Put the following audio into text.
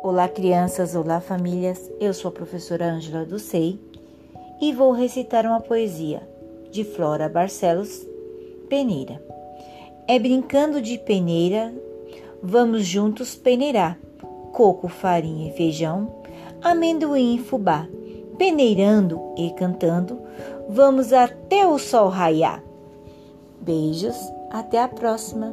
Olá, crianças, olá, famílias. Eu sou a professora Ângela Ducei e vou recitar uma poesia de Flora Barcelos, Peneira. É brincando de peneira, vamos juntos peneirar. Coco, farinha e feijão, amendoim e fubá. Peneirando e cantando, vamos até o sol raiar. Beijos, até a próxima.